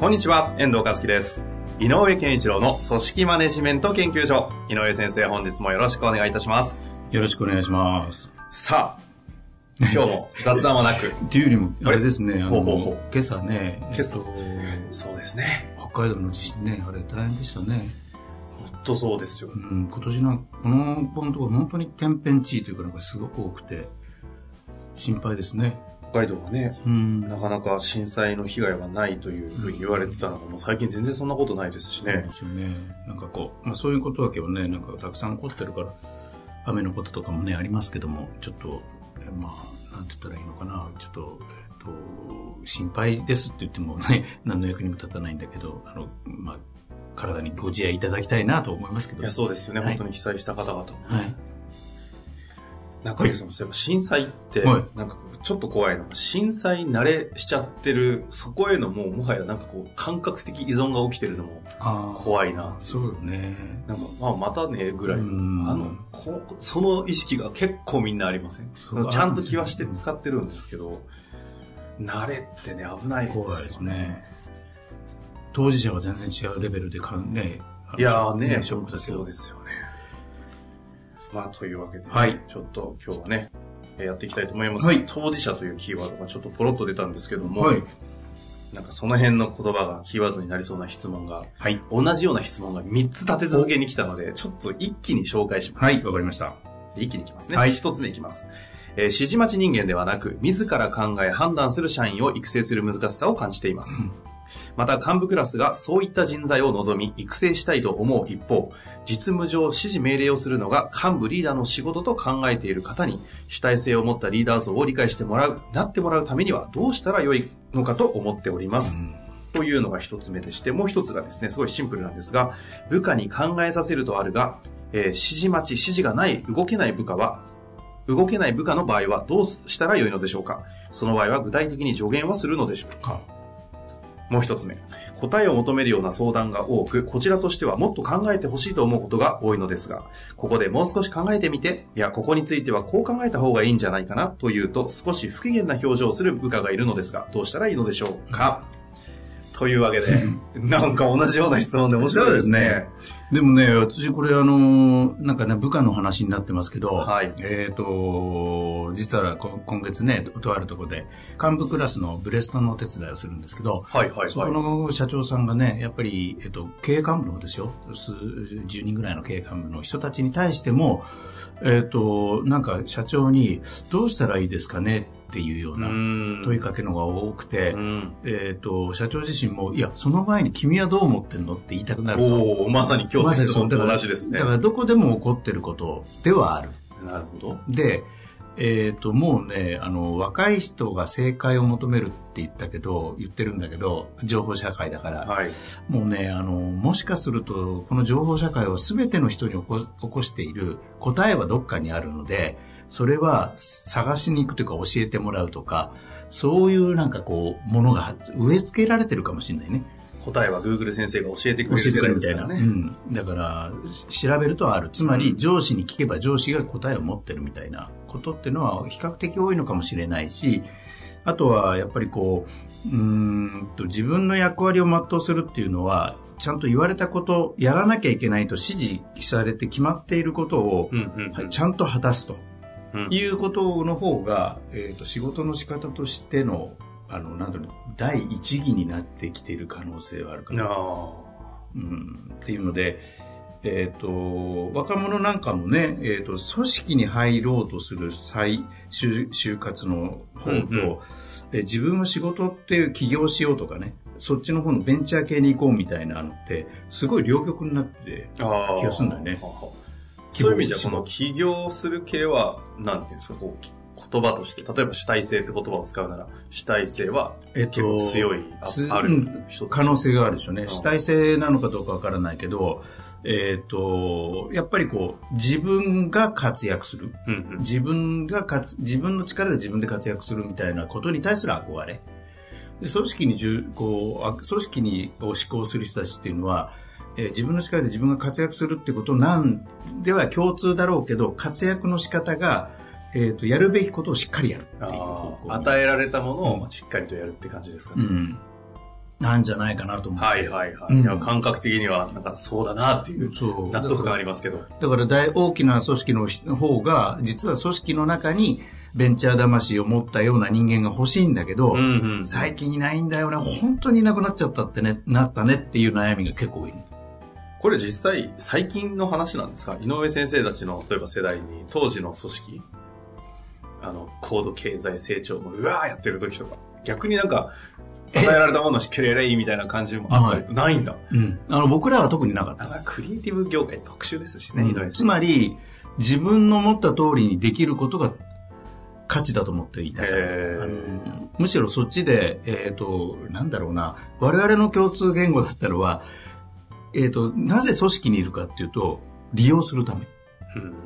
こんにちは、遠藤和樹です。井上健一郎の組織マネジメント研究所。井上先生、本日もよろしくお願いいたします。よろしくお願いします。さあ、今日も雑談はなく、っていうよりも、あれ？ですね、あのほうほうほう、今朝ね、今朝えっとそうですね。北海道の地震ね、あれ大変でしたね。ほんとそうですよう。ん、今年なんこのこのところ本当に天変地異というかなんかすごく多くて、心配ですね。北海道はね、うん。なかなか震災の被害がないというふうに言われてたのが、もう最近全然そんなことないですしねそうで。すよね。なんかこう、まあそういうことだけはね、なんかたくさん起こってるから、雨のこととかもね、ありますけども、ちょっと、えまあ、なんて言ったらいいのかな、ちょっと、えっと、心配ですって言ってもね、何の役にも立たないんだけど、あの、まあ、体にご自愛いただきたいなと思いますけど。いや、そうですよね。はい本当に被災した方々も。はい。なんか、そのそういえば震災って、はいなんかちょっと怖いのが、震災慣れしちゃってる、そこへのもう、もはやなんかこう、感覚的依存が起きてるのも、怖いなそうよね。なんか、まあ、またね、ぐらい。あうんの、こその意識が結構みんなありません？そのちゃんと気はして使ってるんですけど、慣れってね、危ないですよ怖いですね。当事者は全然違うレベルでかんね、いやーね、ショックですよそう。ですよね。まあ、というわけで、はいちょっと今日はね、えーやっていきたいと思います。はい当事者というキーワードがちょっとポロッと出たんですけども、はい。なんかその辺の言葉がキーワードになりそうな質問が、はい。同じような質問が3つ立て続けに来たので、ちょっと一気に紹介します。はい、わかりました。一気にいきますね。はい一つ目いきます。えー指示待ち人間ではなく、自ら考え判断する社員を育成する難しさを感じています。うんまた、幹部クラスがそういった人材を望み、育成したいと思う一方、実務上指示命令をするのが幹部リーダーの仕事と考えている方に、主体性を持ったリーダー像を理解してもらう、なってもらうためにはどうしたらよいのかと思っております。うん。というのが一つ目でして、もう一つがですね、すごいシンプルなんですが、部下に考えさせるとあるが、えー指示待ち、指示がない、動けない部下は、動けない部下の場合はどうしたらよいのでしょうか。その場合は具体的に助言はするのでしょうかもう一つ目。答えを求めるような相談が多く、こちらとしてはもっと考えてほしいと思うことが多いのですが、ここでもう少し考えてみて、いや、ここについてはこう考えた方がいいんじゃないかなというと、少し不機嫌な表情をする部下がいるのですが、どうしたらいいのでしょうか？というわけで、なんか同じような質問で面白いですね。でもね、私これあの、なんかね、部下の話になってますけど、はいえっ、と、実はこ今月ね、ととあるところで、幹部クラスのブレストのお手伝いをするんですけど、はいはいはい。の社長さんがね、やっぱり、えっと、経営幹部のですよ、数10人ぐらいの経営幹部の人たちに対しても、えっと、なんか社長に、どうしたらいいですかねっていうような問いかけのが多くて、うんえっと、社長自身も、いや、その前に君はどう思ってんのって言いたくなると。おおまさに今日の質問と同じですね。だからどこでも起こってることではある。なるほど。で、えっ、と、もうね、あの、若い人が正解を求めるって言ったけど、言ってるんだけど、情報社会だから、はい。もうね、あの、もしかすると、この情報社会を全ての人に起こ起こしている答えはどっかにあるので、それは探しに行くというか教えてもらうとか、そういうなんかこう、ものが植え付けられてるかもしれないね。答えは Google 先生が教えてく教えてれる世界くれるみたいな。ね。うん。だから、し調べるとある。つまり、上司に聞けば上司が答えを持ってるみたいなことっていうのは比較的多いのかもしれないし、あとは、やっぱりこう、うーんと、自分の役割を全うするっていうのは、ちゃんと言われたこと、やらなきゃいけないと指示されて決まっていることを、うんうんうんちゃんと果たすとうんいうことの方が、えっ、と、仕事の仕方としての、あの、なんだろう、第一義になってきている可能性はあるかな。あうん、っていうので、えっ、と、若者なんかもね、えっ、と、組織に入ろうとする再就就活の方と、うんうん。え自分は仕事っていう起業しようとかね、そっちの方のベンチャー系に行こうみたいなのって、すごい両極になって、気がするんだよね。ははそういう意味じゃ、この起業する系は、なんていうんですか、こう、言葉として、例えば主体性って言葉を使うなら、主体性はえっ結構強い、つあある可能性があるでしょうね。ん主体性なのかどうかわからないけど、えっ、と、やっぱりこう、自分が活躍する。うんうん自分が活、自分の力で自分で活躍するみたいなことに対する憧れ。で組織にじゅこうあ組織にを施行する人たちっていうのは、えー自分の力で自分が活躍するってことなんでは共通だろうけど、活躍の仕方が、えっ、と、やるべきことをしっかりやる与えられたものをしっかりとやるって感じですかね。うん。なんじゃないかなと思う。はいはいはい。うんいや感覚的には、なんかそうだなっていう。納得感ありますけど。だから大大きな組織の方が、実は組織の中にベンチャー魂を持ったような人間が欲しいんだけど、うんうん最近いないんだよね、本当にいなくなっちゃったってね、なったねっていう悩みが結構多い。これ実際、最近の話なんですか？井上先生たちの、例えば世代に、当時の組織、あの、高度経済成長の、うわーやってる時とか、逆になんか、与えられたものをしっかりやれいいみたいな感じもあった。り、ないんだ。うん。あの、僕らは特になかった。クリエイティブ業界特殊ですしね、井上先生。つまり、自分の思った通りにできることが価値だと思っていたむしろそっちで、えっ、と、なんだろうな、我々の共通言語だったのは、えっ、と、なぜ組織にいるかっていうと、利用するため。うん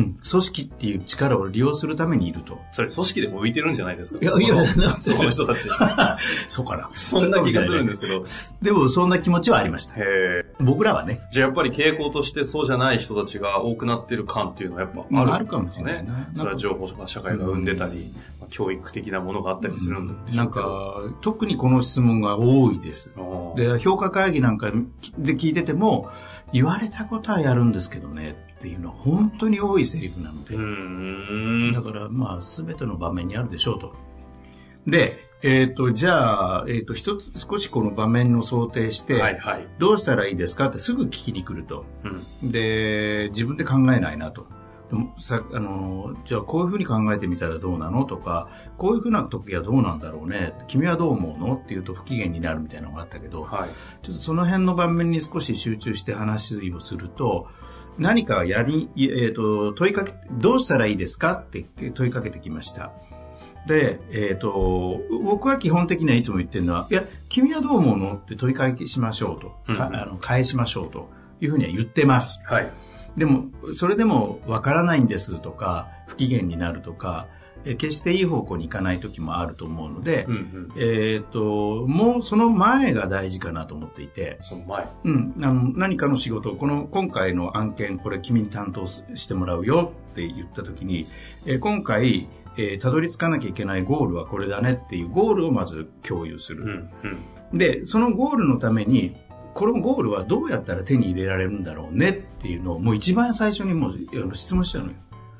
ん。組織っていう力を利用するためにいると。それ組織でも浮いてるんじゃないですか？いやいやそのなんで？その人たち。そうかな。そんな気がするんですけど。でも、そんな気持ちはありました。僕らはね。じゃあやっぱり傾向としてそうじゃない人たちが多くなってる感っていうのはやっぱまああるんですあるかもしれないなそれは情報とか社会が生んでたり、まあ教育的なものがあったりするんでしなんょうけど。か、特にこの質問が多いです。で、評価会議なんかで聞いてても、言われたことはやるんですけどねっていうのは本当に多いセリフなので。だから、まあ、すべての場面にあるでしょうと。で、えっ、と、じゃあ、えっ、と、一つ、少しこの場面を想定して、はいはい。どうしたらいいですかってすぐ聞きに来ると。うん。で、自分で考えないなと。でもさあのじゃあこういうふうに考えてみたらどうなのとかこういうふうな時はどうなんだろうね君はどう思うのっていうと不機嫌になるみたいなのがあったけどはい。ちょっとその辺の場面に少し集中して話をすると何かやり、えー、と問いかけどうしたらいいですか？って問いかけてきました。で、えっと僕は基本的にはいつも言ってるのはいや君はどう思うの？って問いかけしましょうと、うん。あの返しましょうと。いうふうには言ってます。はい。でも、それでもわからないんですとか、不機嫌になるとか、え決していい方向に行かない時もあると思うので、うんうん。えっ、と、もうその前が大事かなと思っていて、その前。うん、あの何かの仕事、この今回の案件、これ君に担当してもらうよって言った時に、えー今回、えーたどり着かなきゃいけないゴールはこれだねっていうゴールをまず共有する。うんうん。で、そのゴールのために、このゴールはどうやったら手に入れられるんだろうねっていうのをもう一番最初にもう質問したのよ。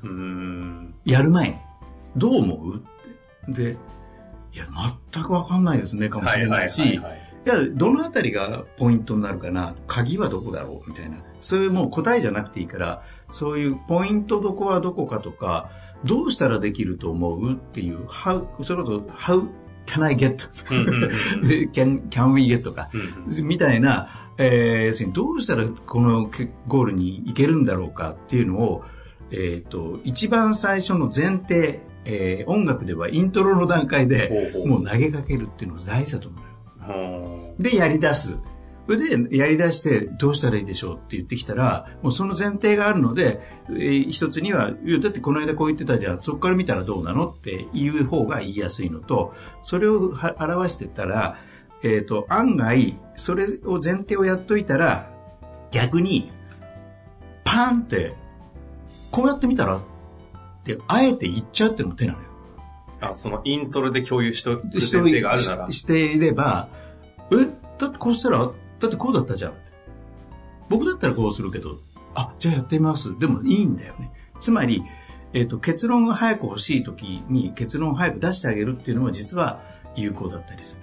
うーん。やる前に。どう思う？って。で、いや、全くわかんないですね、かもしれないし、いはい。や、どのあたりがポイントになるかな、鍵はどこだろう？みたいな。そういうもう答えじゃなくていいから、そういうポイントどこはどこかとか、どうしたらできると思う？っていう、how、それこそ、how can I get? can, can we get? とか、うんみたいな、えー要するにどうしたらこのけゴールに行けるんだろうかっていうのを、えっ、と、一番最初の前提、えー音楽ではイントロの段階でもう投げかけるっていうのが大事だと思う。で、やり出す。それで、やり出して、どうしたらいいでしょうって言ってきたら、もうその前提があるので、えー一つには、だってこの間こう言ってたじゃん、そこから見たらどうなのって言う方が言いやすいのと、それをは表してったら、えっ、と、案外、それを前提をやっといたら、逆に、パンって、こうやってみたらあえて言っちゃうっていうのも手なのよ。あ、そのイントロで共有しとく前提があるなら。ししていれば、え、だってこうしたら、だってこうだったじゃん。僕だったらこうするけど、あ、じゃあやってみます。でもいいんだよね。つまり、えっ、と、結論が早く欲しい時に結論を早く出してあげるっていうのは実は有効だったりする。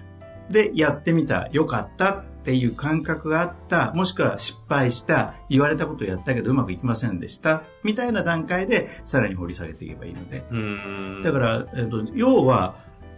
で、やってみた、よかったっていう感覚があった、もしくは失敗した、言われたことをやったけどうまくいきませんでした、みたいな段階でさらに掘り下げていけばいいので。だから、えっと、要は、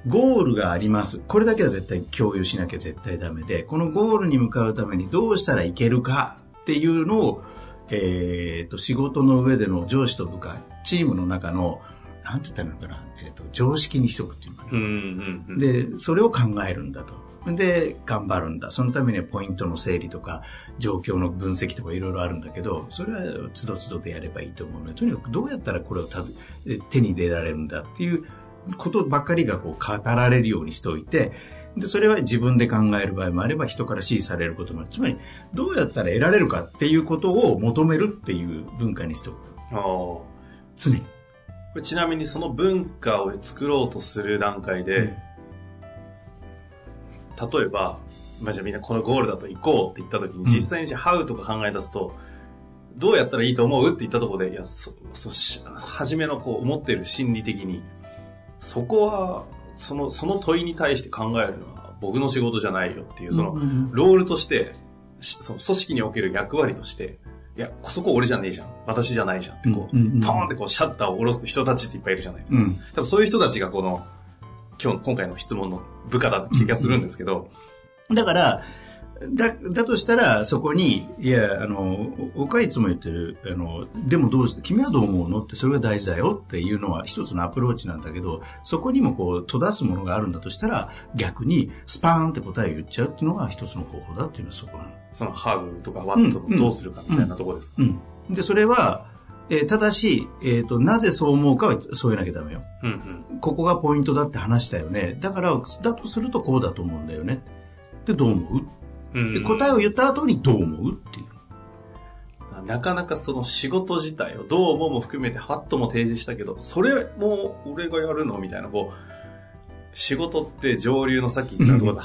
ゴールがあります。これだけは絶対共有しなきゃ絶対ダメで、このゴールに向かうためにどうしたらいけるかっていうのを、えーっと、仕事の上での上司と部下、チームの中の、なんて言ったらいいのかな、えっ、と、常識にしとくっていうのかな。で、それを考えるんだと。で、頑張るんだ。そのためにはポイントの整理とか、状況の分析とかいろいろあるんだけど、それはつどつどでやればいいと思うので、とにかくどうやったらこれを手に入れられるんだっていうことばっかりがこう語られるようにしておいて、で、それは自分で考える場合もあれば、人から指示されることもある。つまり、どうやったら得られるかっていうことを求めるっていう文化にしておく。常に。ちなみにその文化を作ろうとする段階で、例えば、まあ、じゃあみんなこのゴールだと行こうって言った時に、うん実際にじゃあ How とか考え出すと、どうやったらいいと思うって言ったところで、いや、そ、そし、初めのこう思ってる心理的に、そこは、その、その問いに対して考えるのは僕の仕事じゃないよっていう、その、ロールとして、しその組織における役割として、いや、そこ俺じゃねえじゃん。私じゃないじゃんってこう、うんうんうんポーンってこうシャッターを下ろす人たちっていっぱいいるじゃないですか。うん。多分そういう人たちがこの、今日、今回の質問の部下だって気がするんですけど、だから、だ、だとしたら、そこに、いや、あの、僕はいつも言ってる、あの、でもどうし、君はどう思うの？って、それが大事だよっていうのは一つのアプローチなんだけど、そこにもこう、閉ざすものがあるんだとしたら、逆に、スパーンって答えを言っちゃうっていうのが一つの方法だっていうのはそこなの。その How とか What とかどうするかみたいなところですか？うん。で、それは、えーただし、えっ、と、なぜそう思うかはそう言わなきゃダメよ。うんうん。ここがポイントだって話したよね。だから、だとするとこうだと思うんだよね。で、どう思う？うんで答えを言った後にどう思うっていう。なかなかその仕事自体をどう思うも含めてハッとも提示したけど、それも俺がやるのみたいな、こう、仕事って上流のさっき言ったところで、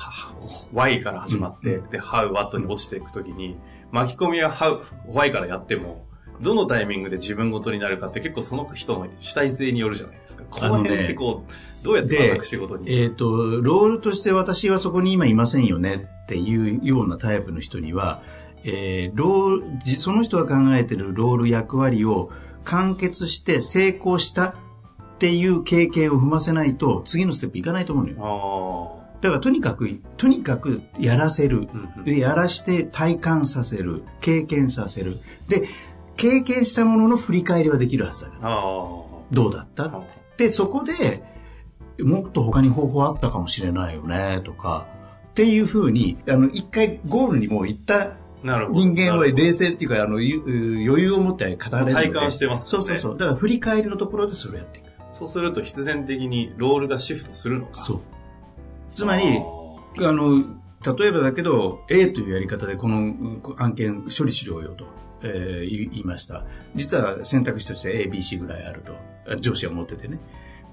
Y から始まって、で、How、What に落ちていくときに、巻き込みは How、Y からやっても、どのタイミングで自分ごとになるかって結構その人の主体性によるじゃないですか。この辺ってこう、どうやってで私仕事に。えっ、と、ロールとして私はそこに今いませんよねっていうようなタイプの人には、えーロール、じその人が考えてるロール役割を完結して成功したっていう経験を踏ませないと次のステップいかないと思うのよ。あだからとにかく、とにかくやらせる。で、やらして体感させる。経験させる。で、経験したものの振り返りはできるはずだかどうだった？あ。で、そこで、もっと他に方法あったかもしれないよね、とか、っていうふうに、あの、一回ゴールにもう行った。人間は冷静っていうか、あの、ゆ余裕を持って語れるので。体感してますもねそうんそうそう。だから振り返りのところでそれをやっていく。そうすると必然的にロールがシフトするのか。そう。つまり、ああの、例えばだけど、A というやり方でこのうん案件処理しろよと、えー言いました。実は選択肢として A、B、C ぐらいあると、あ上司は思っててね。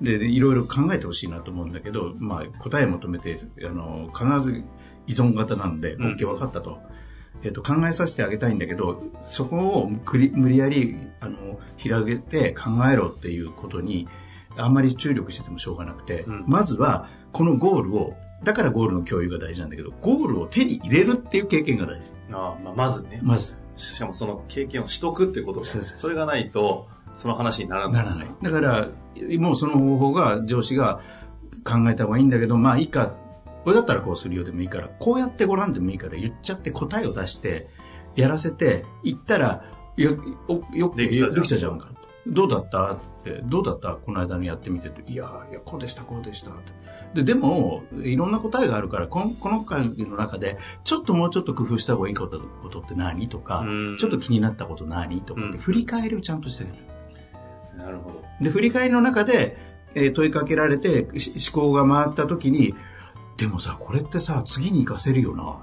で、でいろいろ考えてほしいなと思うんだけど、まあ、答え求めて、あの、必ず依存型なんで、うん OK、分かったと。えっ、と、考えさせてあげたいんだけど、そこをくり無理やり、あの、広げて考えろっていうことに、あんまり注力しててもしょうがなくて、うんまずは、このゴールを、だからゴールの共有が大事なんだけど、ゴールを手に入れるっていう経験が大事。あまあ、まずね。まず。しかもその経験をしとくってことが、それがないと、その話にならないらない。だから、もうその方法が上司が考えた方がいいんだけど、まあいいか、これだったらこうするよでもいいから、こうやってごらんでもいいから言っちゃって答えを出して、やらせて、言ったら、よ、およくできたじゃん。か。どうだった？どうだった？この間のやってみてて。いや、いや、こうでした、こうでした。ってで、でも、いろんな答えがあるから、このこの回の中で、ちょっともうちょっと工夫した方がいいことことって何とか、うんちょっと気になったこと何とかって、うん振り返りをちゃんとしてる。なるほど。で、振り返りの中で、えー問いかけられて、し思考が回った時に、でもさ、これってさ、次に活かせるよな、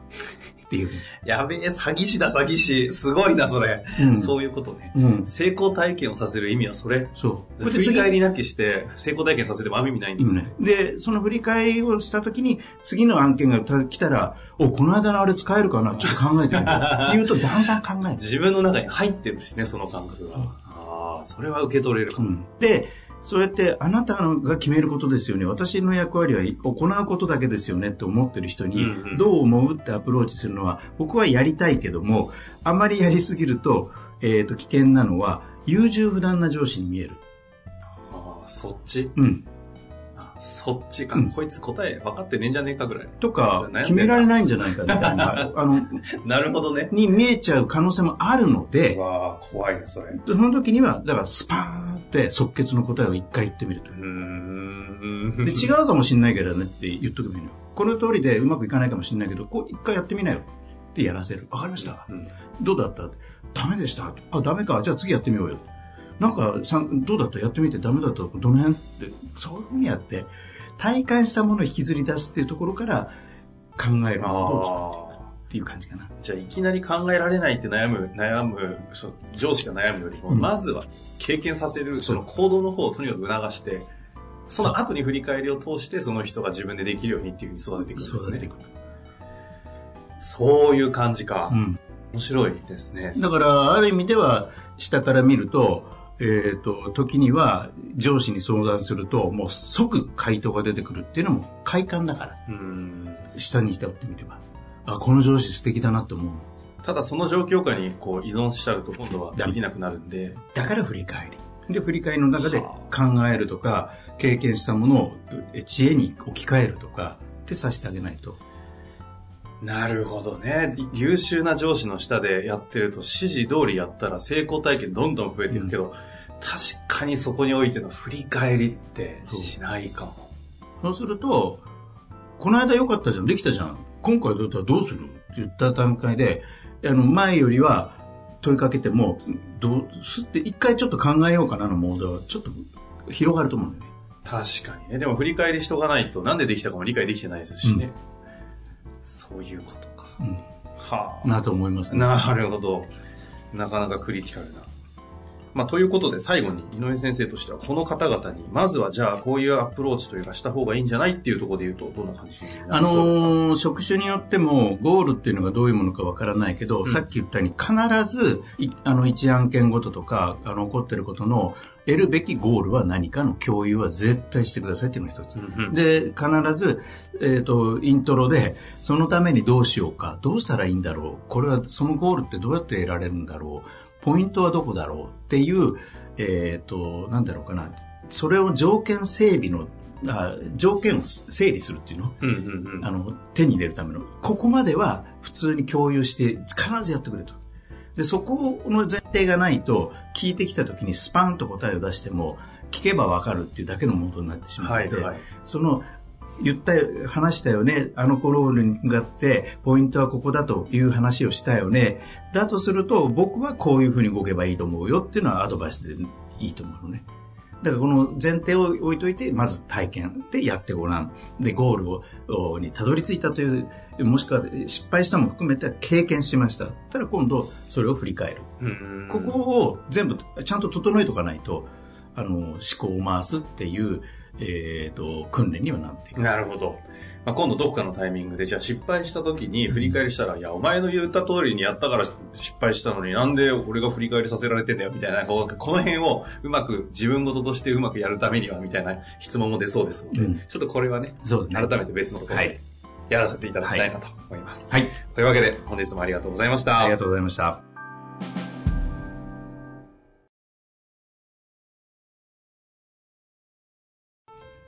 っていう。やべえ、詐欺師だ、詐欺師。すごいな、それ。うんそういうことね。うん。成功体験をさせる意味はそれ。そう。振り返りなきして、成功体験させても意味ないんですね。で、その振り返りをした時に、次の案件が来たら、お、この間のあれ使えるかな？ちょっと考えてみよう。っていうと、だんだん考えて自分の中に入ってるしね、その感覚が。ああ、それは受け取れるかも。うんで、そうやってあなたが決めることですよね。私の役割は行うことだけですよねって思ってる人にどう思うってアプローチするのは僕はやりたいけども、あまりやりすぎると、えっ、と危険なのは優柔不断な上司に見える。ああ、そっち？うん。あそっちか、うんこいつ答え分かってねえんじゃねえかぐらい。とか決められないんじゃないかみたいな、あの、なるほどね。に見えちゃう可能性もあるので、わあ、怖いね、それ。その時には、だからスパーンっって即決の答えを一回言ってみると。うーんで違うかもしれないけどねって言っとけばいいのよ。この通りでうまくいかないかもしれないけど、こう一回やってみなよってやらせる。わかりました。うんどうだった？ダメでした。あ、ダメか。じゃあ次やってみようよ。なんか、どうだった？やってみてダメだった？どの辺って、そういうふうにやって、体感したものを引きずり出すっていうところから考えるのをどう作って？いっていう感じかな。じゃあ、いきなり考えられないって悩む、悩む、そう上司が悩むよりも、うんまずは経験させる、その行動の方をとにかく促して、その後に振り返りを通して、その人が自分でできるようにっていうふうに育てていくんですね。そういう感じか。うん。面白いですね。だから、ある意味では、下から見ると、えっ、と、時には上司に相談すると、もう即回答が出てくるっていうのも快感だから、うん。下にしてってみれば。あ、この上司素敵だなって思う。ただその状況下にこう依存しちゃうと今度はできなくなるんで、だから振り返り。で、振り返りの中では考えるとか、経験したものをえ知恵に置き換えるとか、ってさせてあげないと。なるほどね。優秀な上司の下でやってると指示通りやったら成功体験どんどん増えていくけど、確かにそこにおいての振り返りってしないかも。そうすると、この間良かったじゃん、できたじゃん。今回どうだったらどうする？って言った段階で、あの、前よりは問いかけても、どうすって一回ちょっと考えようかなのモードは、ちょっと広がると思うんだよね。確かにね。でも振り返りしとかないとなんでできたかも理解できてないですしね。そういうことか。うん。はあ。なと思いますね。なるほど。なかなかクリティカルな。まあ、ということで最後に井上先生としてはこの方々にまずはじゃあこういうアプローチというかした方がいいんじゃないっていうところで言うとどんな感じあのー職種によってもゴールっていうのがどういうものかわからないけど、んさっき言ったように必ずいあの一案件ごととかあの起こってることの得るべきゴールは何かの共有は絶対してくださいっていうのが一つ。うんうん。で、必ず、えっ、と、イントロで、そのためにどうしようか、どうしたらいいんだろう、これは、そのゴールってどうやって得られるんだろう、ポイントはどこだろうっていう、えっ、と、なんだろうかな、それを条件整備の、あ条件を整理するっていうの？うんうんうん。あの、手に入れるための、ここまでは普通に共有して、必ずやってくれと。で、そこの前提がないと、聞いてきた時にスパンと答えを出しても、聞けばわかるっていうだけのものになってしまうので、はいはい。その、言ったよ、話したよね、あの頃にがあって、ポイントはここだという話をしたよね。だとすると、僕はこういうふうに動けばいいと思うよっていうのはアドバイスでいいと思うのね。だからこの前提を置いといて、まず体験でやってごらん。で、ゴールをおにたどり着いたという、もしくは失敗したも含めて経験しました。ただ今度、それを振り返る。ここを全部ちゃんと整えとかないと、あの、思考を回すっていう、えっ、と、訓練にはなっていく。なるほど。まあ、今度どこかのタイミングで、じゃあ失敗した時に振り返りしたら、いや、お前の言った通りにやったから失敗したのになんで俺が振り返りさせられてんだよ、みたいな、こうこの辺をうまく自分事としてうまくやるためには、みたいな質問も出そうですので、うんちょっとこれはね、そうだね。改めて別のところはいでやらせていただきたいなと思います。はい。というわけで、本日もありがとうございました。ありがとうございました。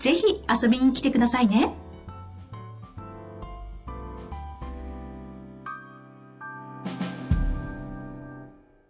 ぜひ遊びに来てくださいね。